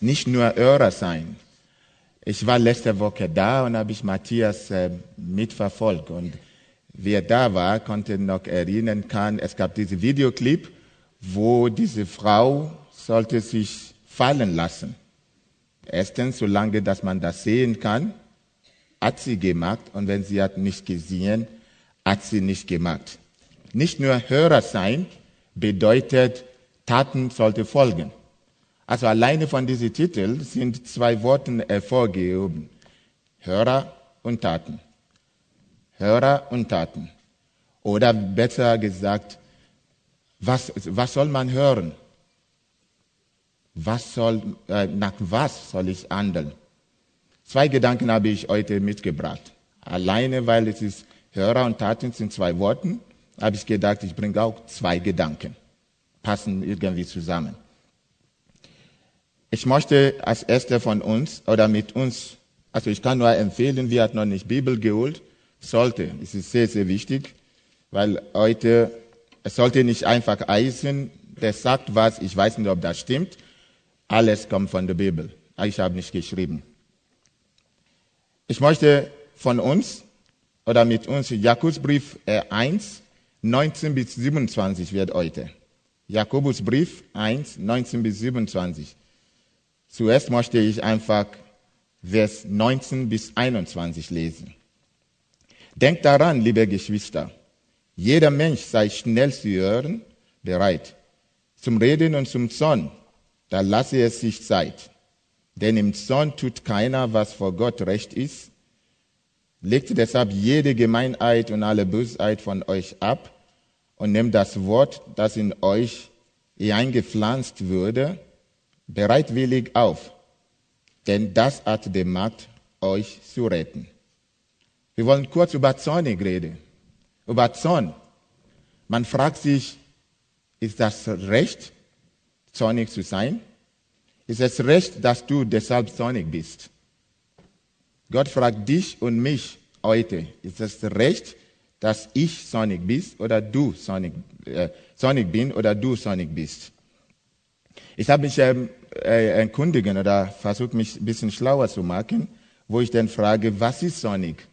nicht nur Hörer sein. Ich war letzte Woche da und habe ich Matthias äh, mitverfolgt. Und wer da war, konnte noch erinnern kann, es gab diesen Videoclip, wo diese Frau sollte sich fallen lassen. Erstens, solange dass man das sehen kann, hat sie gemacht. Und wenn sie hat nicht gesehen, hat sie nicht gemacht. Nicht nur Hörer sein bedeutet, Taten sollte folgen. Also alleine von diesem Titel sind zwei Worte hervorgehoben. Hörer und Taten. Hörer und Taten. Oder besser gesagt, was, was soll man hören? Was soll, äh, nach was soll ich handeln? Zwei Gedanken habe ich heute mitgebracht. Alleine, weil es ist Hörer und Taten sind zwei Worten, habe ich gedacht, ich bringe auch zwei Gedanken. Passen irgendwie zusammen. Ich möchte als erster von uns oder mit uns, also ich kann nur empfehlen, wer hat noch nicht Bibel geholt, sollte. Es ist sehr, sehr wichtig, weil heute, es sollte nicht einfach eisen, der sagt was, ich weiß nicht, ob das stimmt. Alles kommt von der Bibel. Ich habe nicht geschrieben. Ich möchte von uns oder mit uns Jakobusbrief 1, 19 bis 27 wird heute. Jakobusbrief 1, 19 bis 27. Zuerst möchte ich einfach Vers 19 bis 21 lesen. Denkt daran, liebe Geschwister, jeder Mensch sei schnell zu hören, bereit, zum Reden und zum Zorn, da lasse es sich Zeit. Denn im Zorn tut keiner, was vor Gott recht ist. Legt deshalb jede Gemeinheit und alle Bösheit von euch ab und nehmt das Wort, das in euch eingepflanzt wurde, bereitwillig auf, denn das hat die Macht, euch zu retten. Wir wollen kurz über Zornig reden. Über Zorn. Man fragt sich, ist das Recht, zornig zu sein? Ist es recht, dass du deshalb zornig bist? Gott fragt dich und mich heute, ist es recht, dass ich zornig bist oder du zornig, äh, zornig bin oder du zornig bist? Ich habe mich ähm, äh, erkundigen oder versucht mich ein bisschen schlauer zu machen, wo ich dann frage, was ist Sonic?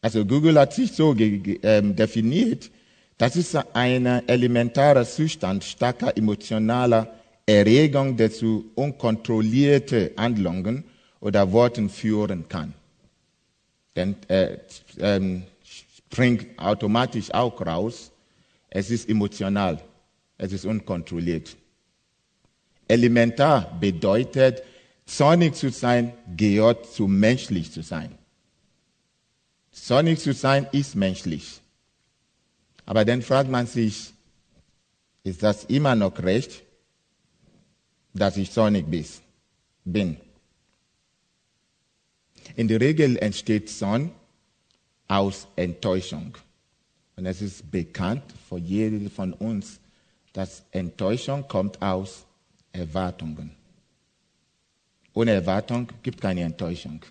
Also Google hat sich so ähm, definiert, das ist ein elementarer Zustand starker emotionaler Erregung, der zu unkontrollierten Handlungen oder Worten führen kann. Denn äh, ähm, springt automatisch auch raus, es ist emotional, es ist unkontrolliert. Elementar bedeutet, zornig zu sein gehört zu menschlich zu sein. Zornig zu sein ist menschlich. Aber dann fragt man sich, ist das immer noch recht, dass ich zornig bin? In der Regel entsteht Zorn aus Enttäuschung. Und es ist bekannt für jeden von uns, dass Enttäuschung kommt aus Erwartungen. Ohne Erwartung gibt keine Enttäuschung.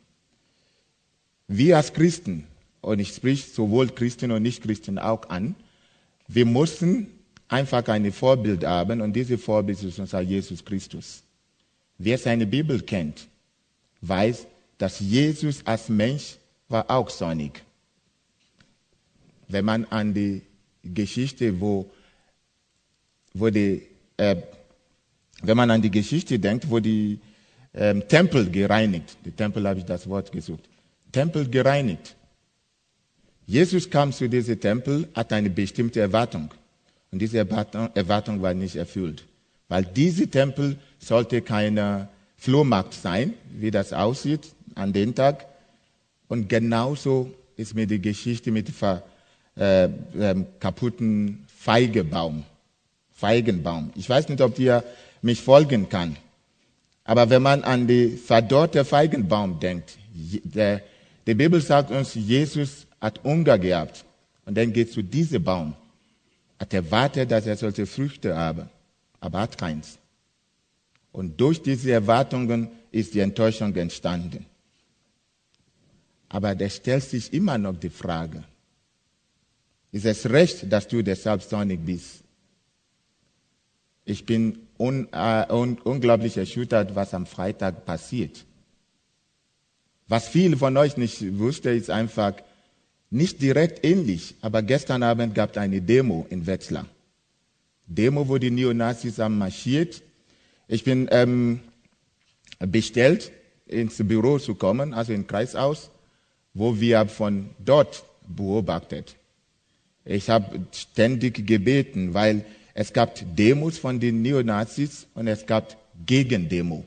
Wir als Christen, und ich spreche sowohl Christen und Nicht-Christen auch an, wir müssen einfach ein Vorbild haben und dieses Vorbild ist unser Jesus Christus. Wer seine Bibel kennt, weiß, dass Jesus als Mensch war auch sonnig. Wenn man an die Geschichte, wo, wo die äh, wenn man an die Geschichte denkt, wo die ähm, Tempel gereinigt, die Tempel habe ich das Wort gesucht, Tempel gereinigt. Jesus kam zu diesem Tempel, hat eine bestimmte Erwartung. Und diese Erwartung, Erwartung war nicht erfüllt. Weil diese Tempel sollte keine Flohmarkt sein, wie das aussieht an dem Tag. Und genauso ist mir die Geschichte mit dem äh, äh, kaputten Feigebaum. Feigenbaum. Ich weiß nicht, ob ihr mich folgen kann. Aber wenn man an die verdorrte Feigenbaum denkt, der, die Bibel sagt uns, Jesus hat Hunger gehabt. Und dann geht zu diesem Baum. Hat erwartet, dass er solche Früchte habe, aber hat keins. Und durch diese Erwartungen ist die Enttäuschung entstanden. Aber da stellt sich immer noch die Frage, ist es recht, dass du deshalb zornig bist? Ich bin un, äh, un, unglaublich erschüttert, was am Freitag passiert. Was viele von euch nicht wussten, ist einfach nicht direkt ähnlich, aber gestern Abend gab es eine Demo in Wetzlar. Demo, wo die Neonazis haben marschiert. Ich bin ähm, bestellt, ins Büro zu kommen, also in Kreishaus, wo wir von dort beobachtet. Ich habe ständig gebeten, weil es gab Demos von den Neonazis und es gab Gegendemo.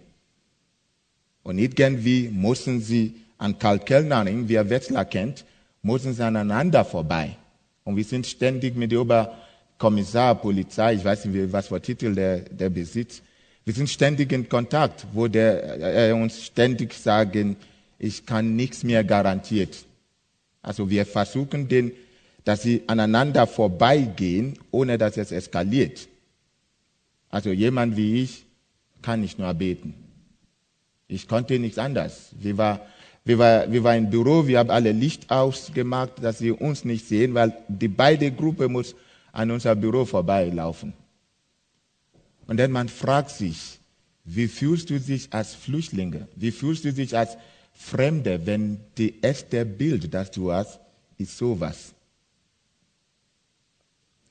Und irgendwie mussten sie an Karl Kellnering, wie er Wetzlar kennt, mussten sie aneinander vorbei. Und wir sind ständig mit der Oberkommissar, Polizei, ich weiß nicht, was für Titel der, der besitzt, wir sind ständig in Kontakt, wo der, er uns ständig sagen, ich kann nichts mehr garantiert. Also wir versuchen den dass sie aneinander vorbeigehen, ohne dass es eskaliert. Also jemand wie ich kann nicht nur beten. Ich konnte nichts anderes. Wir waren wir war, wir war im Büro, wir haben alle Licht ausgemacht, dass sie uns nicht sehen, weil die beide Gruppe muss an unser Büro vorbeilaufen. Und dann man fragt sich, wie fühlst du dich als Flüchtlinge? Wie fühlst du dich als Fremde, wenn die erste Bild, das du hast, ist sowas?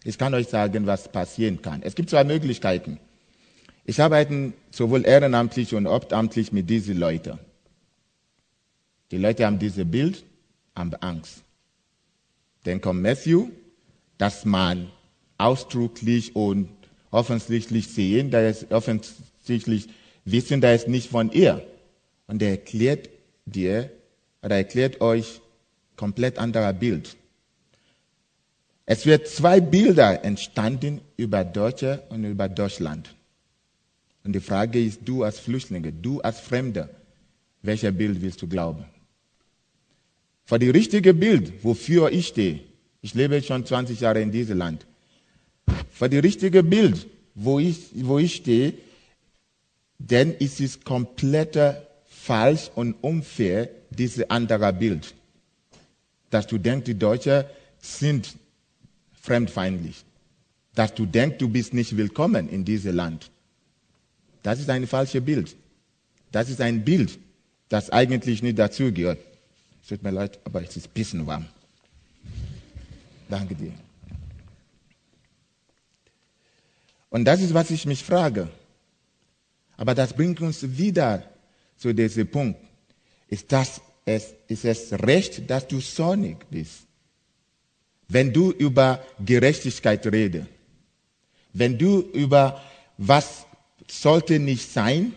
Ich kann euch sagen, was passieren kann. Es gibt zwei Möglichkeiten. Ich arbeite sowohl ehrenamtlich und obtamtlich mit diesen Leuten. Die Leute haben dieses Bild, haben Angst. Dann kommt Matthew, dass man ausdrücklich und offensichtlich sehen, da ist offensichtlich wissen, da ist nicht von ihr. Und er erklärt dir oder erklärt euch komplett anderer Bild. Es wird zwei Bilder entstanden über Deutsche und über Deutschland. Und die Frage ist, du als Flüchtlinge, du als Fremder, welcher Bild willst du glauben? Für die richtige Bild, wofür ich stehe, ich lebe schon 20 Jahre in diesem Land, für die richtige Bild, wo ich, wo ich stehe, denn es ist komplett falsch und unfair, dieses andere Bild. Dass du denkst, die Deutschen sind fremdfeindlich. Dass du denkst, du bist nicht willkommen in diesem Land. Das ist ein falsches Bild. Das ist ein Bild, das eigentlich nicht dazugehört. Es tut mir leid, aber es ist ein bisschen warm. Danke dir. Und das ist, was ich mich frage. Aber das bringt uns wieder zu diesem Punkt. Ist, das ist es recht, dass du sonnig bist? Wenn du über Gerechtigkeit redest, wenn du über was sollte nicht sein,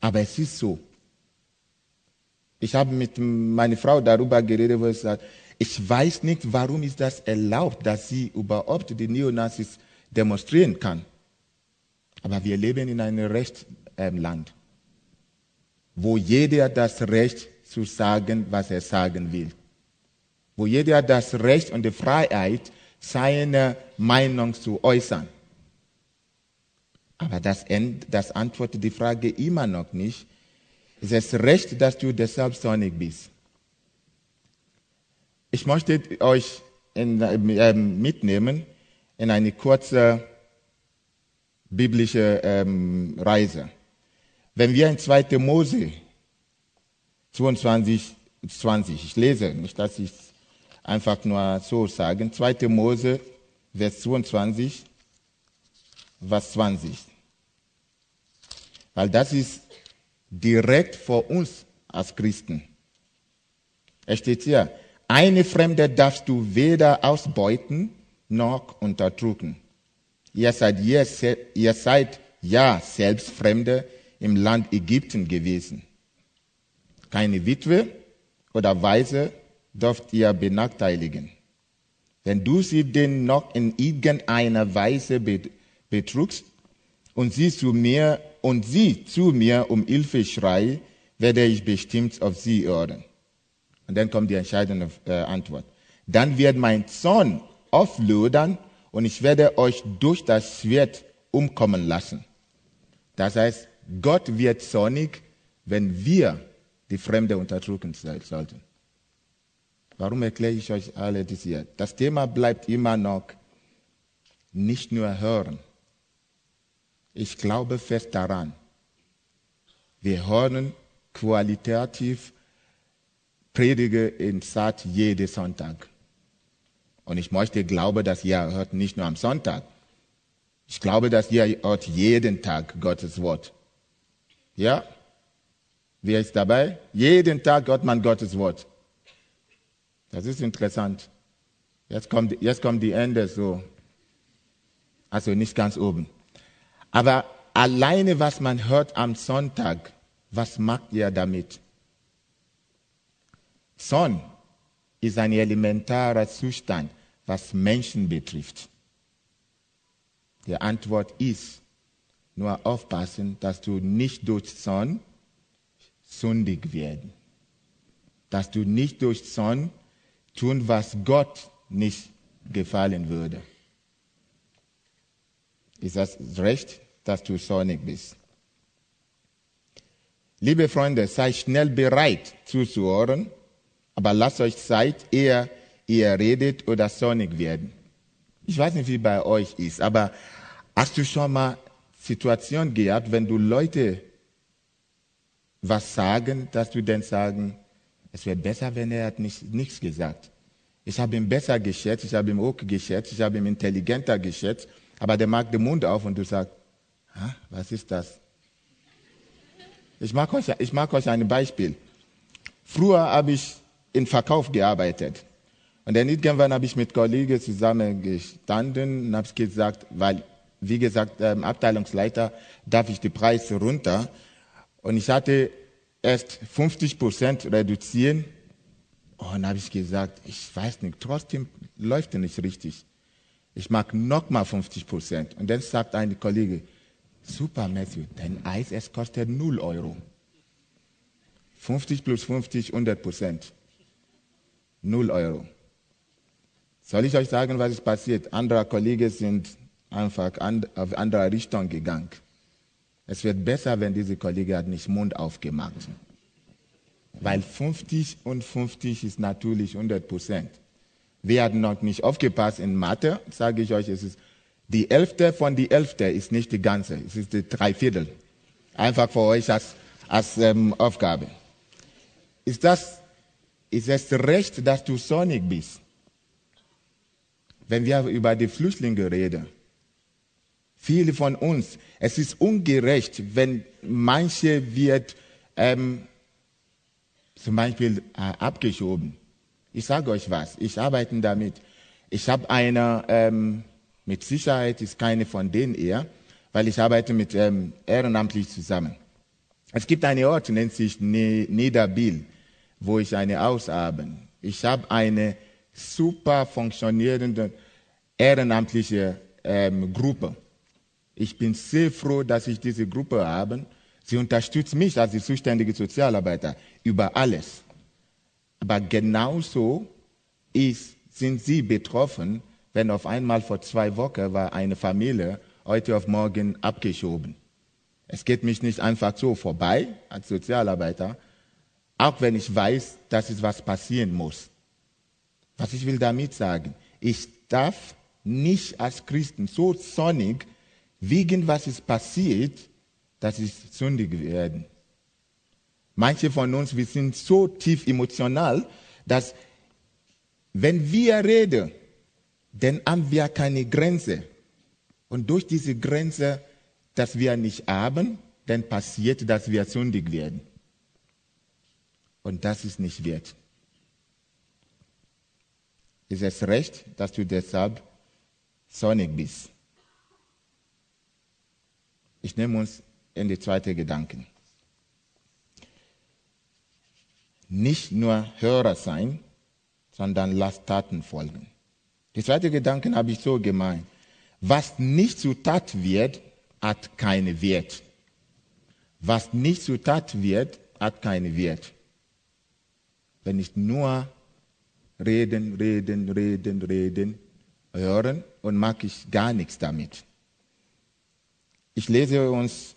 aber es ist so. Ich habe mit meiner Frau darüber geredet, wo ich sage, ich weiß nicht, warum ist das erlaubt, dass sie überhaupt die Neonazis demonstrieren kann. Aber wir leben in einem Rechtsland, wo jeder das Recht zu sagen, was er sagen will wo jeder das Recht und die Freiheit, seine Meinung zu äußern. Aber das, das antwortet die Frage immer noch nicht. Ist es recht, dass du deshalb sonnig bist? Ich möchte euch in, äh, mitnehmen in eine kurze biblische ähm, Reise. Wenn wir in 2. Mose 22, 20, ich lese, nicht dass ich einfach nur so sagen. 2. Mose, Vers 22, Vers 20. Weil das ist direkt vor uns als Christen. Es steht hier, eine Fremde darfst du weder ausbeuten noch unterdrücken. Ihr seid, ihr, ihr seid ja selbst Fremde im Land Ägypten gewesen. Keine Witwe oder Weise dürft ihr benachteiligen. Wenn du sie denn noch in irgendeiner Weise betrugst und sie zu mir und sie zu mir um Hilfe schrei, werde ich bestimmt auf sie hören. Und dann kommt die entscheidende äh, Antwort. Dann wird mein Zorn auflodern und ich werde euch durch das Schwert umkommen lassen. Das heißt, Gott wird zornig, wenn wir die Fremde unterdrücken sollten. Warum erkläre ich euch alle das hier? Das Thema bleibt immer noch nicht nur hören, Ich glaube fest daran. Wir hören qualitativ Predige in Saat jeden Sonntag. Und ich möchte glauben, dass ihr hört nicht nur am Sonntag. Ich glaube, dass ihr hört jeden Tag Gottes Wort. Ja? Wer ist dabei? Jeden Tag hört man Gottes Wort. Das ist interessant. Jetzt kommt, jetzt kommt die Ende so. Also nicht ganz oben. Aber alleine, was man hört am Sonntag, was macht ihr damit? Sonn ist ein elementarer Zustand, was Menschen betrifft. Die Antwort ist, nur aufpassen, dass du nicht durch Sonn sündig werden. Dass du nicht durch Sonn tun, was Gott nicht gefallen würde. Ist das recht, dass du sonnig bist? Liebe Freunde, seid schnell bereit zuzuhören, aber lasst euch Zeit, ehe ihr redet oder sonnig werden. Ich weiß nicht, wie bei euch ist, aber hast du schon mal Situation gehabt, wenn du Leute was sagen, dass du dann sagen, es wäre besser, wenn er hat nicht, nichts gesagt. Ich habe ihn besser geschätzt, ich habe ihn auch geschätzt, ich habe ihn intelligenter geschätzt, aber der macht den Mund auf und du sagst, was ist das? Ich mag euch, ich euch ein Beispiel. Früher habe ich in Verkauf gearbeitet. Und dann irgendwann habe ich mit Kollegen zusammen gestanden und habe gesagt, weil, wie gesagt, ähm, Abteilungsleiter, darf ich die Preise runter. Und ich hatte erst 50 Prozent reduzieren Oh, und dann habe ich gesagt, ich weiß nicht, trotzdem läuft es nicht richtig. Ich mag nochmal 50 Prozent. Und dann sagt ein Kollege, super Matthew, dein Eis, es kostet 0 Euro. 50 plus 50, 100 Prozent. 0 Euro. Soll ich euch sagen, was ist passiert? Andere Kollegen sind einfach auf andere Richtung gegangen. Es wird besser, wenn diese Kollege hat nicht Mund aufgemacht. Weil 50 und 50 ist natürlich 100 Prozent. Wir hatten noch nicht aufgepasst in Mathe, sage ich euch, es ist die Elfte von die Elfte ist nicht die ganze, es ist die Dreiviertel. Einfach für euch als, als ähm, Aufgabe. Ist das, ist es recht, dass du sonnig bist? Wenn wir über die Flüchtlinge reden, viele von uns, es ist ungerecht, wenn manche wird ähm, zum Beispiel äh, abgeschoben. Ich sage euch was, ich arbeite damit. Ich habe eine, ähm, mit Sicherheit ist keine von denen eher, weil ich arbeite mit ähm, ehrenamtlich zusammen. Es gibt einen Ort, nennt sich Niederbil, wo ich eine aushabe. Ich habe eine super funktionierende ehrenamtliche ähm, Gruppe. Ich bin sehr froh, dass ich diese Gruppe habe. Sie unterstützt mich als die zuständige Sozialarbeiter über alles. Aber genauso ist, sind sie betroffen, wenn auf einmal vor zwei Wochen war eine Familie heute auf morgen abgeschoben. Es geht mich nicht einfach so vorbei als Sozialarbeiter, auch wenn ich weiß, dass es was passieren muss. Was ich will damit sagen, ich darf nicht als Christen so sonnig wegen was ist passiert, dass ich sündig werden. Manche von uns, wir sind so tief emotional, dass wenn wir reden, dann haben wir keine Grenze. Und durch diese Grenze, dass wir nicht haben, dann passiert, dass wir sündig werden. Und das ist nicht wert. Ist es recht, dass du deshalb sonnig bist? Ich nehme uns in die zweite Gedanken. Nicht nur Hörer sein, sondern lasst Taten folgen. Die zweite Gedanken habe ich so gemeint. Was nicht zu Tat wird, hat keinen Wert. Was nicht zu Tat wird, hat keinen Wert. Wenn ich nur reden, reden, reden, reden, hören und mag ich gar nichts damit. Ich lese uns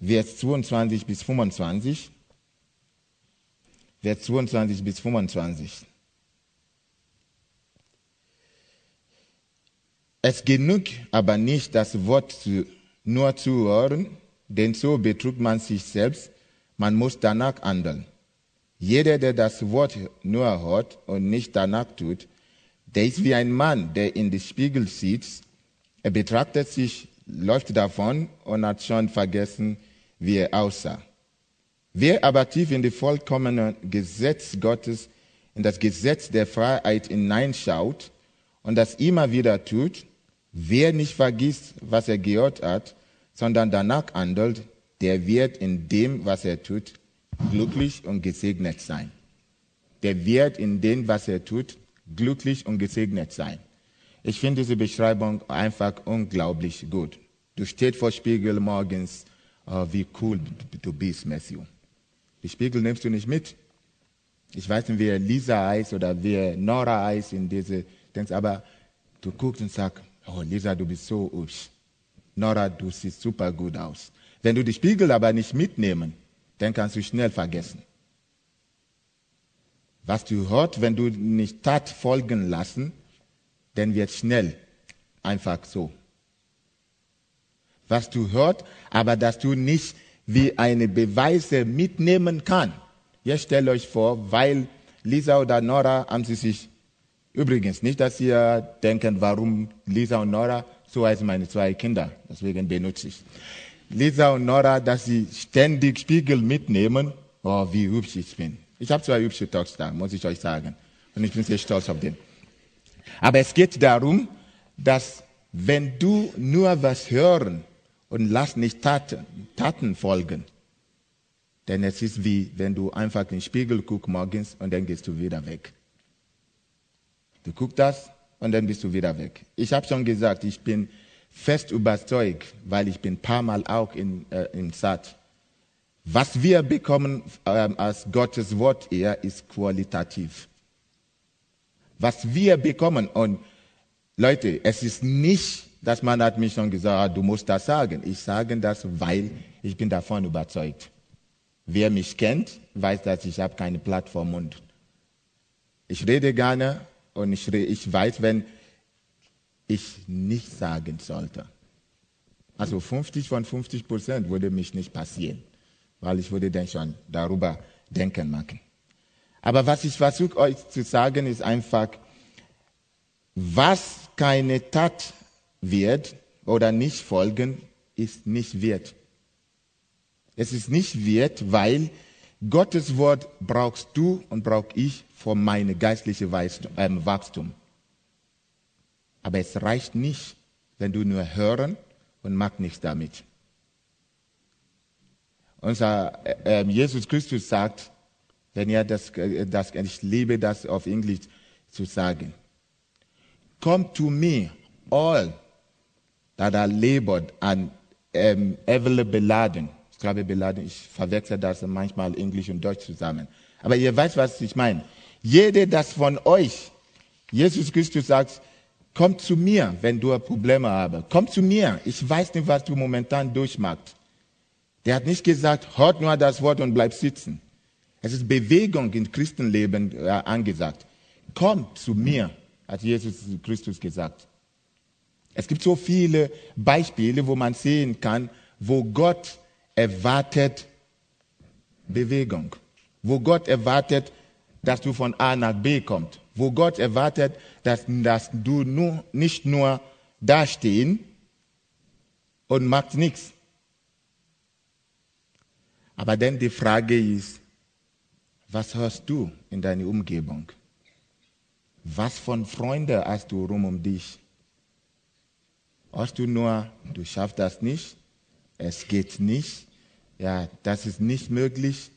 Vers 22 bis 25. Vers 22 bis 25. Es genügt aber nicht, das Wort zu nur zu hören, denn so betrügt man sich selbst. Man muss danach handeln. Jeder, der das Wort nur hört und nicht danach tut, der ist wie ein Mann, der in den Spiegel sieht. Er betrachtet sich, läuft davon und hat schon vergessen, wie er aussah. Wer aber tief in das vollkommene Gesetz Gottes, in das Gesetz der Freiheit hineinschaut und das immer wieder tut, wer nicht vergisst, was er gehört hat, sondern danach handelt, der wird in dem, was er tut, glücklich und gesegnet sein. Der wird in dem, was er tut, glücklich und gesegnet sein. Ich finde diese Beschreibung einfach unglaublich gut. Du stehst vor Spiegel morgens, oh, wie cool du bist, Matthew. Die Spiegel nimmst du nicht mit. Ich weiß nicht, wer Lisa heißt oder wer Nora heißt in diese Dings, aber du guckst und sagst, oh Lisa, du bist so hübsch. Nora, du siehst super gut aus. Wenn du die Spiegel aber nicht mitnehmen, dann kannst du schnell vergessen. Was du hörst, wenn du nicht Tat folgen lassen, dann wird schnell einfach so. Was du hörst, aber dass du nicht wie eine Beweise mitnehmen kann. Jetzt stellt euch vor, weil Lisa oder Nora haben sie sich, übrigens nicht, dass ihr denken, warum Lisa und Nora, so heißen meine zwei Kinder, deswegen benutze ich. Lisa und Nora, dass sie ständig Spiegel mitnehmen, oh, wie hübsch ich bin. Ich habe zwei hübsche Tochter, muss ich euch sagen. Und ich bin sehr stolz auf den. Aber es geht darum, dass wenn du nur was hören und lass nicht Taten, Taten folgen. Denn es ist wie, wenn du einfach in den Spiegel guckst morgens und dann gehst du wieder weg. Du guckst das und dann bist du wieder weg. Ich habe schon gesagt, ich bin fest überzeugt, weil ich bin ein paar Mal auch in, äh, in Saat. Was wir bekommen äh, als Gottes Wort eher ist qualitativ. Was wir bekommen und Leute, es ist nicht dass man hat mich schon gesagt, ah, du musst das sagen. Ich sage das, weil ich bin davon überzeugt. Wer mich kennt, weiß, dass ich habe keine Plattform und ich rede gerne und ich, ich weiß, wenn ich nicht sagen sollte. Also 50 von 50 Prozent würde mich nicht passieren, weil ich würde dann schon darüber denken machen. Aber was ich versuche euch zu sagen, ist einfach, was keine Tat wird oder nicht folgen, ist nicht wert. Es ist nicht wert, weil Gottes Wort brauchst du und brauch ich für meine geistliche ähm, Wachstum. Aber es reicht nicht, wenn du nur hören und mach nichts damit. Unser äh, ähm, Jesus Christus sagt, wenn er das, äh, das, ich liebe das auf Englisch zu sagen, come to me, all that are labored and um, heavily beladen. Ich glaube, beladen, ich verwechsel das manchmal Englisch und Deutsch zusammen. Aber ihr weißt, was ich meine. Jede, das von euch, Jesus Christus sagt, komm zu mir, wenn du Probleme hast. Komm zu mir. Ich weiß nicht, was du momentan durchmachst. Der hat nicht gesagt, hört nur das Wort und bleib sitzen. Es ist Bewegung im Christenleben äh, angesagt. Komm zu mir, hat Jesus Christus gesagt. Es gibt so viele Beispiele, wo man sehen kann, wo Gott erwartet Bewegung, wo Gott erwartet, dass du von A nach B kommst, wo Gott erwartet, dass, dass du nur, nicht nur dastehen und machst nichts. Aber dann die Frage ist, was hörst du in deiner Umgebung? Was von Freunden hast du rum um dich? Hast du nur, du schaffst das nicht, es geht nicht, ja, das ist nicht möglich.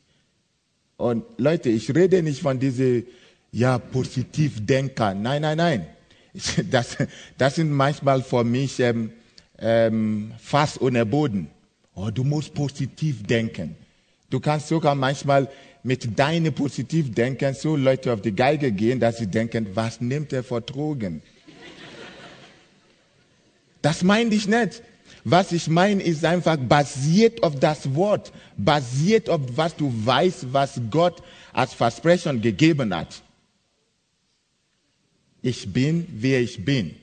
Und Leute, ich rede nicht von diesen, ja, Positivdenkern. Nein, nein, nein. Das, das sind manchmal für mich ähm, ähm, fast ohne Boden. Oh, du musst positiv denken. Du kannst sogar manchmal mit deinem Positivdenken so Leute auf die Geige gehen, dass sie denken, was nimmt er vor Drogen? Das meine ich nicht. Was ich meine, ist einfach basiert auf das Wort, basiert auf was du weißt, was Gott als Versprechen gegeben hat. Ich bin, wer ich bin.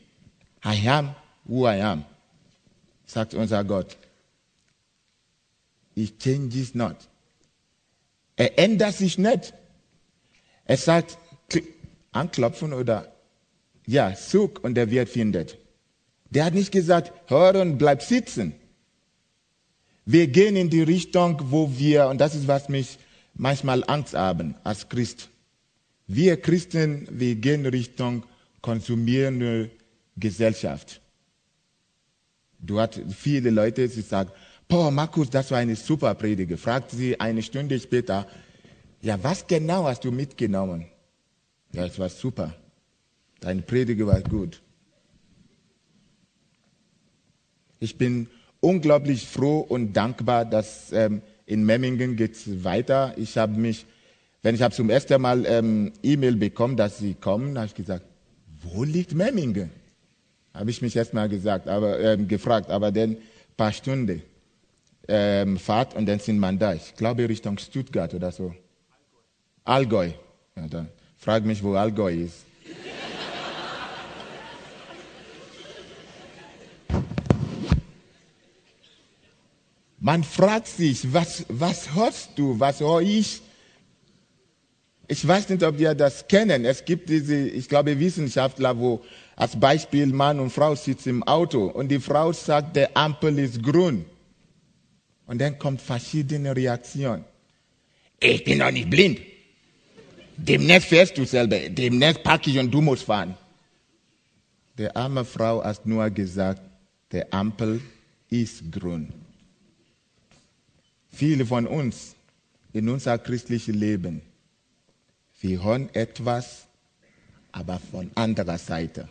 I am who I am, sagt unser Gott. he changes not. Er ändert sich nicht. Er sagt, anklopfen oder ja, such und der wird findet. Der hat nicht gesagt, hör und bleib sitzen. Wir gehen in die Richtung, wo wir, und das ist, was mich manchmal Angst haben als Christ. Wir Christen, wir gehen Richtung konsumierende Gesellschaft. Du hast viele Leute, die sagen, boah, Markus, das war eine super Predige. Fragt sie eine Stunde später, ja, was genau hast du mitgenommen? Ja, es war super. Deine Predige war gut. Ich bin unglaublich froh und dankbar, dass ähm, in Memmingen geht es weiter. Ich habe mich, wenn ich habe zum ersten Mal ähm, E-Mail bekommen, dass sie kommen, habe ich gesagt, wo liegt Memmingen? Habe ich mich erst mal gesagt, aber ähm, gefragt, aber dann paar Stunden ähm, Fahrt und dann sind man da. Ich glaube Richtung Stuttgart oder so. Allgäu. Ja, dann frag mich, wo Allgäu ist. Man fragt sich, was, was hörst du, was höre ich? Ich weiß nicht, ob wir das kennen. Es gibt diese, ich glaube, Wissenschaftler, wo als Beispiel Mann und Frau sitzen im Auto und die Frau sagt, der Ampel ist grün. Und dann kommt verschiedene Reaktionen. Ich bin doch nicht blind. Demnächst fährst du selber. Demnächst packe ich und du musst fahren. Der arme Frau hat nur gesagt, der Ampel ist grün. Viele von uns in unser christliches Leben, wir hören etwas, aber von anderer Seite.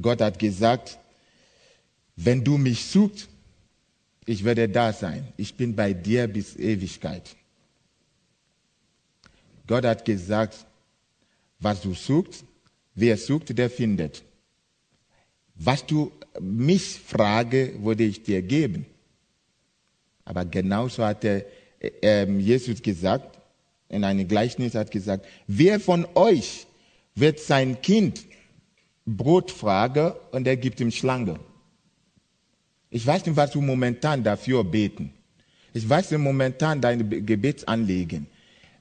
Gott hat gesagt, wenn du mich suchst, ich werde da sein. Ich bin bei dir bis Ewigkeit. Gott hat gesagt, was du suchst, wer sucht, der findet. Was du mich frage, würde ich dir geben. Aber genauso hat er, äh, Jesus gesagt, in einem Gleichnis hat gesagt, wer von euch wird sein Kind Brot fragen und er gibt ihm Schlange? Ich weiß nicht, was du momentan dafür beten. Ich weiß nicht momentan deine Gebetsanliegen.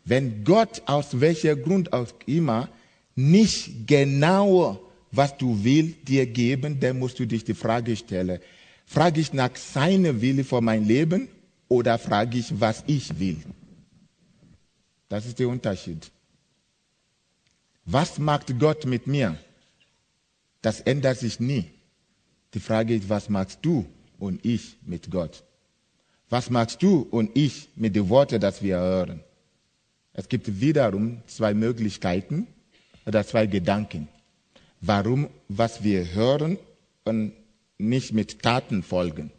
Wenn Gott aus welcher Grund auch immer nicht genau was du willst dir geben, dann musst du dich die Frage stellen, frage ich nach seinem Wille für mein Leben oder frage ich, was ich will? Das ist der Unterschied. Was macht Gott mit mir? Das ändert sich nie. Die Frage ist, was machst du und ich mit Gott? Was machst du und ich mit den Worten, die wir hören? Es gibt wiederum zwei Möglichkeiten oder zwei Gedanken, warum was wir hören und nicht mit Taten folgen.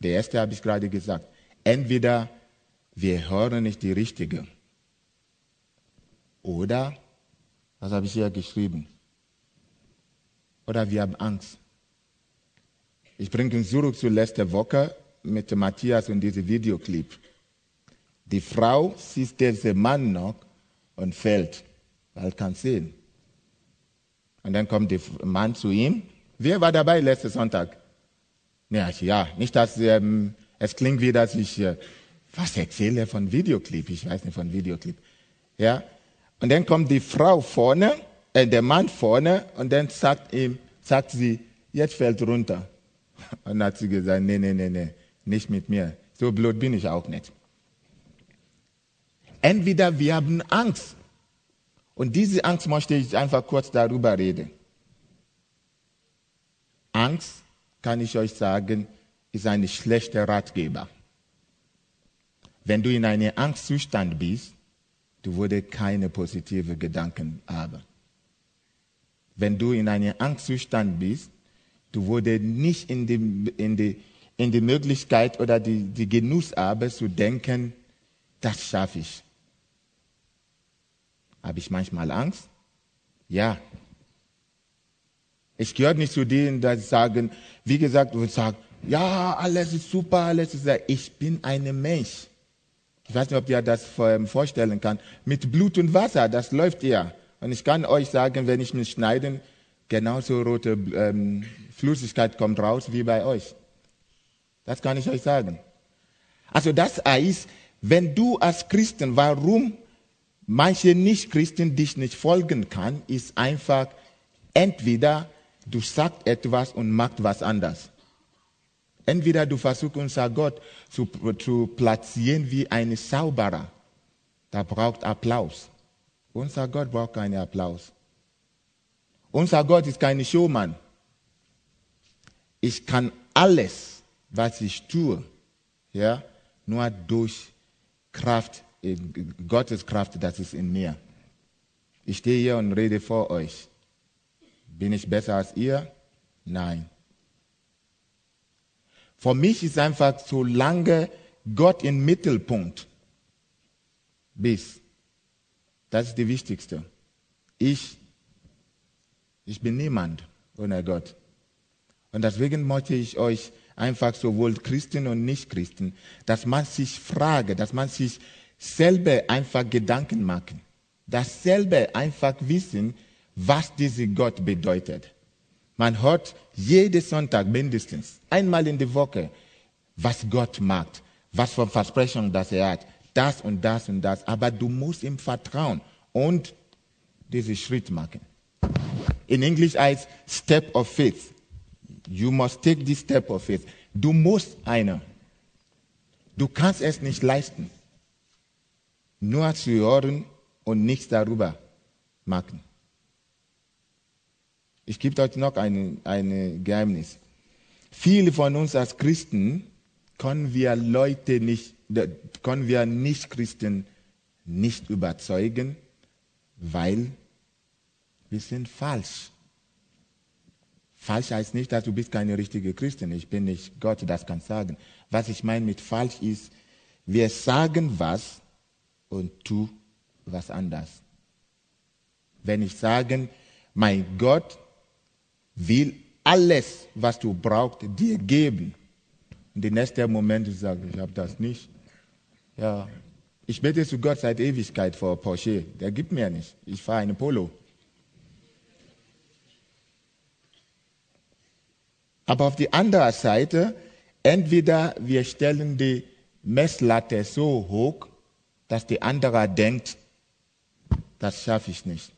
Der erste habe ich gerade gesagt. Entweder wir hören nicht die richtige. Oder, was habe ich hier geschrieben? Oder wir haben Angst. Ich bringe uns zurück zu letzter Woche mit Matthias und diesem Videoclip. Die Frau sieht diesen Mann noch und fällt, weil kann sehen. Und dann kommt der Mann zu ihm. Wer war dabei letzten Sonntag? Ja, ja nicht, dass ähm, es klingt wie, dass ich äh, was erzähle von Videoclip. Ich weiß nicht von Videoclip. Ja. Und dann kommt die Frau vorne, äh, der Mann vorne, und dann sagt ihm, sagt sie, jetzt fällt runter. Und hat sie gesagt, nee, nee, nee, nee, nicht mit mir. So blöd bin ich auch nicht. Entweder wir haben Angst. Und diese Angst möchte ich einfach kurz darüber reden. Angst kann ich euch sagen, ist ein schlechter Ratgeber. Wenn du in einem Angstzustand bist, du würdest keine positiven Gedanken haben. Wenn du in einem Angstzustand bist, du würdest nicht in die, in die, in die Möglichkeit oder die, die Genuss haben zu denken, das schaffe ich. Habe ich manchmal Angst? Ja, ich gehöre nicht zu denen, die sagen, wie gesagt, und sagen, ja, alles ist super, alles ist, ich bin ein Mensch. Ich weiß nicht, ob ihr das vorstellen kann. Mit Blut und Wasser, das läuft ja. Und ich kann euch sagen, wenn ich mich schneide, genauso rote ähm, Flüssigkeit kommt raus wie bei euch. Das kann ich euch sagen. Also das heißt, wenn du als Christen, warum manche Nicht-Christen dich nicht folgen kann, ist einfach entweder du sagst etwas und machst was anders. Entweder du versuchst unser Gott zu, zu platzieren wie ein Zauberer. Da braucht Applaus. Unser Gott braucht keinen Applaus. Unser Gott ist kein Showman. Ich kann alles, was ich tue, ja, nur durch Kraft, Gottes Kraft, das ist in mir. Ich stehe hier und rede vor euch. Bin ich besser als ihr? Nein. Für mich ist einfach, solange Gott im Mittelpunkt bist, das ist die wichtigste. Ich, ich bin niemand ohne Gott. Und deswegen möchte ich euch einfach sowohl Christen und Nicht-Christen, dass man sich frage, dass man sich selber einfach Gedanken machen, dasselbe einfach wissen, was dieser Gott bedeutet. Man hört jeden Sonntag mindestens einmal in der Woche, was Gott macht, was für Versprechungen das er hat, das und das und das. Aber du musst ihm vertrauen und diesen Schritt machen. In Englisch heißt Step of Faith. You must take this step of faith. Du musst einer. Du kannst es nicht leisten. Nur zu hören und nichts darüber machen. Ich gebe euch noch ein, ein Geheimnis. Viele von uns als Christen können wir Leute nicht, können wir Nicht-Christen nicht überzeugen, weil wir sind falsch. Falsch heißt nicht, dass du bist keine richtige Christin. Ich bin nicht Gott, das kann sagen. Was ich meine mit falsch ist, wir sagen was und tu was anders. Wenn ich sage, mein Gott will alles, was du brauchst, dir geben. Und der nächste Moment ich sage, ich habe das nicht. Ja, ich bete zu Gott seit Ewigkeit vor Porsche. Der gibt mir nicht. Ich fahre eine Polo. Aber auf die andere Seite, entweder wir stellen die Messlatte so hoch, dass die andere denkt, das schaffe ich nicht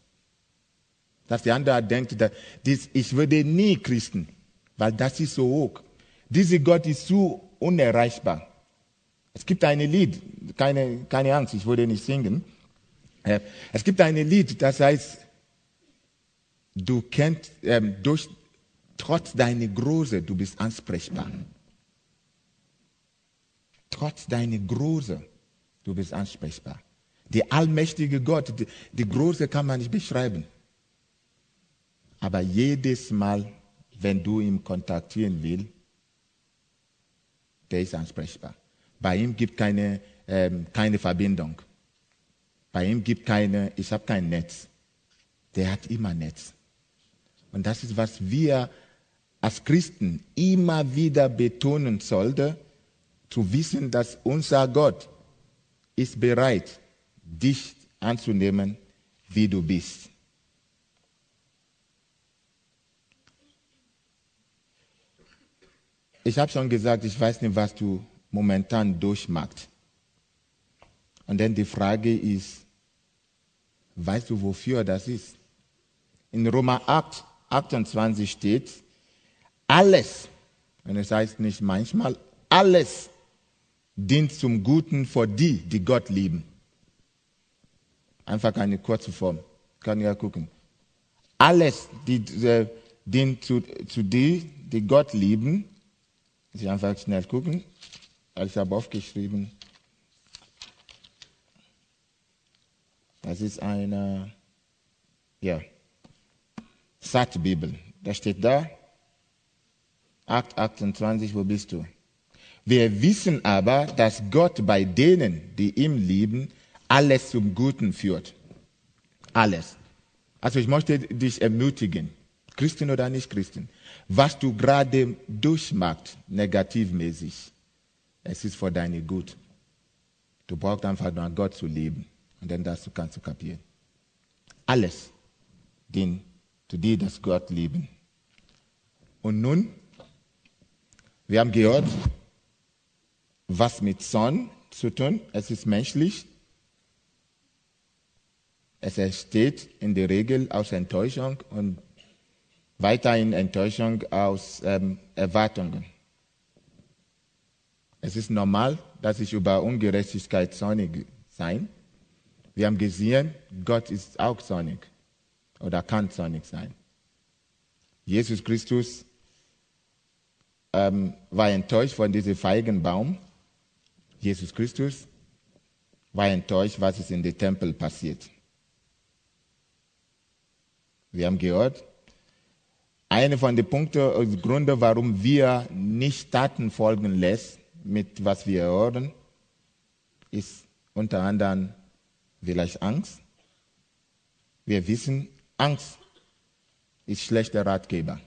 dass der andere denkt, dass ich würde nie Christen, weil das ist so hoch. Dieser Gott ist so unerreichbar. Es gibt ein Lied, keine, keine Angst, ich würde nicht singen. Äh, es gibt ein Lied, das heißt, du kennst, ähm, durch, trotz deiner Größe, du bist ansprechbar. Trotz deiner Größe, du bist ansprechbar. Der allmächtige Gott, die, die Größe kann man nicht beschreiben. Aber jedes Mal, wenn du ihn kontaktieren willst, der ist ansprechbar. Bei ihm gibt keine, ähm, keine Verbindung. Bei ihm gibt keine, ich habe kein Netz. Der hat immer Netz. Und das ist, was wir als Christen immer wieder betonen sollten, zu wissen, dass unser Gott ist bereit, dich anzunehmen, wie du bist. Ich habe schon gesagt, ich weiß nicht, was du momentan durchmachst. Und dann die Frage ist, weißt du, wofür das ist? In Roma 8, 28 steht, alles, und es heißt nicht manchmal, alles dient zum Guten für die, die Gott lieben. Einfach eine kurze Form. Kann ja gucken. Alles äh, dient zu, zu die, die Gott lieben ich einfach schnell gucken. Ich habe aufgeschrieben. Das ist eine, ja, Satzbibel. Da steht da, 8, 28, wo bist du? Wir wissen aber, dass Gott bei denen, die ihm lieben, alles zum Guten führt. Alles. Also ich möchte dich ermutigen, Christen oder nicht Christen, was du gerade durchmachst, negativmäßig, es ist für deine Gut. Du brauchst einfach nur Gott zu lieben und dann das kannst du kapieren. Alles dient zu dir, das Gott lieben. Und nun, wir haben gehört, was mit Zorn zu tun. Es ist menschlich. Es entsteht in der Regel aus Enttäuschung und weiterhin Enttäuschung aus ähm, Erwartungen. Es ist normal, dass ich über Ungerechtigkeit zornig sein. Wir haben gesehen, Gott ist auch zornig oder kann zornig sein. Jesus Christus ähm, war enttäuscht von diesem Feigenbaum. Jesus Christus war enttäuscht, was ist in dem Tempel passiert. Wir haben gehört, einer von den Punkten und Gründen, warum wir nicht Taten folgen lässt, mit was wir hören, ist unter anderem vielleicht Angst. Wir wissen, Angst ist schlechter Ratgeber.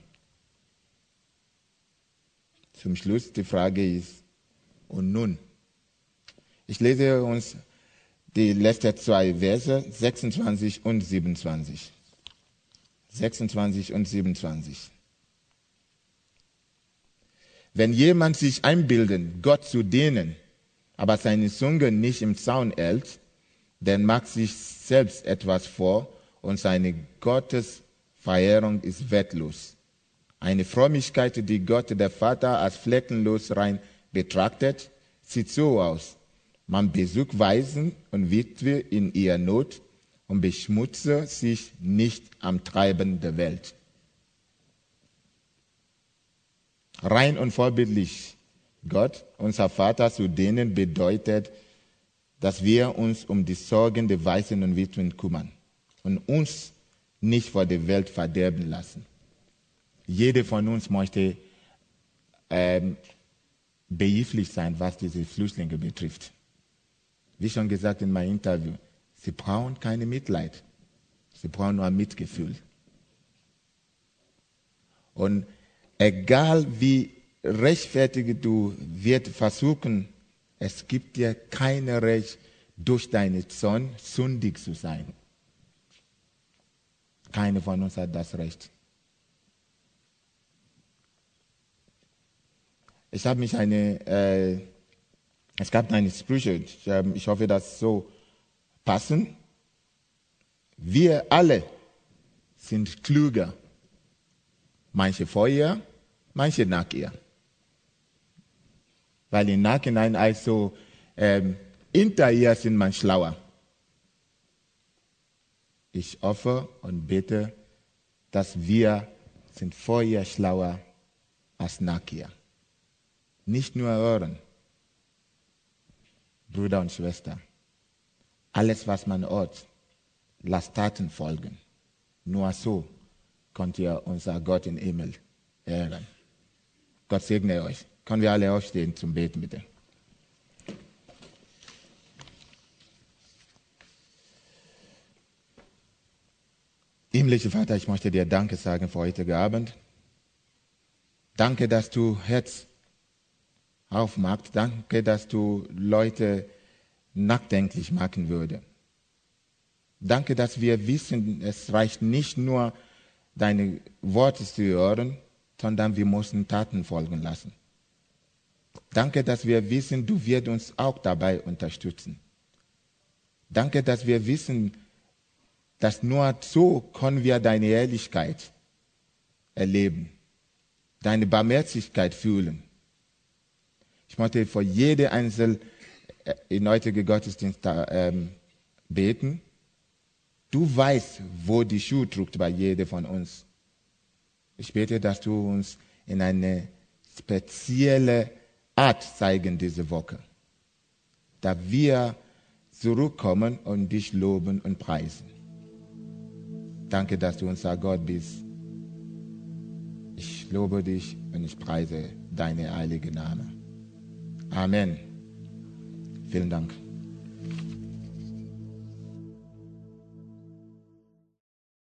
Zum Schluss die Frage ist, und nun? Ich lese uns die letzten zwei Verse, 26 und 27. 26 und 27. Wenn jemand sich einbildet, Gott zu dienen, aber seine Zunge nicht im Zaun hält, dann macht sich selbst etwas vor und seine Gottesverehrung ist wertlos. Eine Frömmigkeit, die Gott der Vater als fleckenlos rein betrachtet, sieht so aus. Man besucht Waisen und Witwe in ihrer Not und beschmutze sich nicht am Treiben der Welt. Rein und vorbildlich Gott, unser Vater, zu denen bedeutet, dass wir uns um die Sorgen der Waisen und Witwen kümmern und uns nicht vor der Welt verderben lassen. Jeder von uns möchte ähm, behilflich sein, was diese Flüchtlinge betrifft. Wie schon gesagt in meinem Interview, Sie brauchen keine Mitleid. Sie brauchen nur Mitgefühl. Und egal wie rechtfertig du wirst versuchen, es gibt dir kein Recht, durch deine Zorn sündig zu sein. Keiner von uns hat das Recht. Ich habe mich eine, äh, es gab eine Sprüche, ich, äh, ich hoffe, dass so passen. Wir alle sind klüger. Manche vorher, manche nachher. Weil im Nachhinein also ähm, hinterher sind man schlauer. Ich hoffe und bete, dass wir sind vorher schlauer als nachher. Nicht nur hören, Brüder und Schwestern. Alles, was man hört, lasst Taten folgen. Nur so könnt ihr unser Gott im Himmel ehren. Gott segne euch. Können wir alle aufstehen zum Beten, bitte? Himmlischer Vater, ich möchte dir Danke sagen für heute Abend. Danke, dass du Herz aufmachst. Danke, dass du Leute nachdenklich machen würde. Danke, dass wir wissen, es reicht nicht nur, deine Worte zu hören, sondern wir müssen Taten folgen lassen. Danke, dass wir wissen, du wirst uns auch dabei unterstützen. Danke, dass wir wissen, dass nur so können wir deine Ehrlichkeit erleben, deine Barmherzigkeit fühlen. Ich möchte vor jede einzelne in heutigen Gottesdienst ähm, beten. Du weißt, wo die Schuhe drückt bei jedem von uns. Ich bete, dass du uns in eine spezielle Art zeigen diese Woche, da wir zurückkommen und dich loben und preisen. Danke, dass du unser Gott bist. Ich lobe dich und ich preise deine heilige Name. Amen. Vielen Dank.